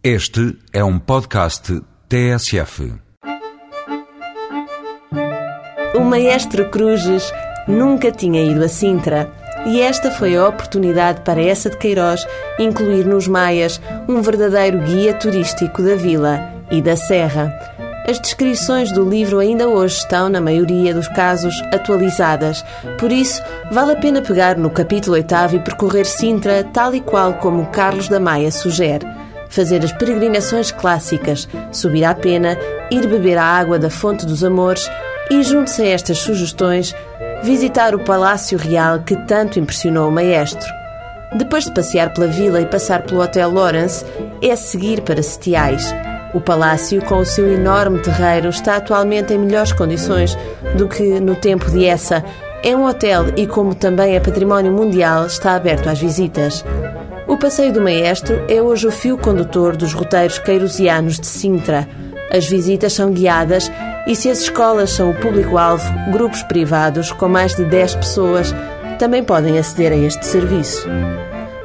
Este é um podcast TSF. O maestro Cruzes nunca tinha ido a Sintra e esta foi a oportunidade para essa de Queiroz incluir nos Maias um verdadeiro guia turístico da vila e da serra. As descrições do livro ainda hoje estão, na maioria dos casos, atualizadas. Por isso, vale a pena pegar no capítulo 8 e percorrer Sintra tal e qual como Carlos da Maia sugere. Fazer as peregrinações clássicas, subir à pena, ir beber a água da Fonte dos Amores e, junto-se a estas sugestões, visitar o Palácio Real que tanto impressionou o maestro. Depois de passear pela vila e passar pelo Hotel Lawrence, é seguir para Setiais o palácio, com o seu enorme terreiro, está atualmente em melhores condições do que no tempo de essa. É um hotel e, como também é património mundial, está aberto às visitas. O Passeio do Maestro é hoje o fio condutor dos roteiros queirosianos de Sintra. As visitas são guiadas e, se as escolas são o público-alvo, grupos privados com mais de 10 pessoas também podem aceder a este serviço.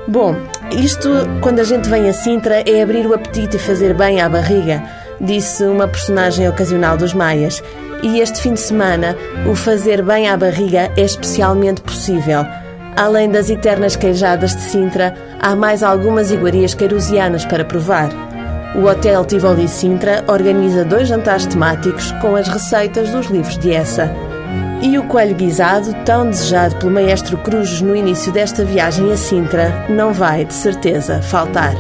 Bom, isto, quando a gente vem a Sintra, é abrir o apetite e fazer bem à barriga, disse uma personagem ocasional dos Maias. E este fim de semana, o fazer bem à barriga é especialmente possível. Além das eternas queijadas de Sintra, há mais algumas iguarias queirusianas para provar. O Hotel Tivoli Sintra organiza dois jantares temáticos com as receitas dos livros de Essa. E o coelho guisado, tão desejado pelo maestro Cruzes no início desta viagem a Sintra, não vai, de certeza, faltar.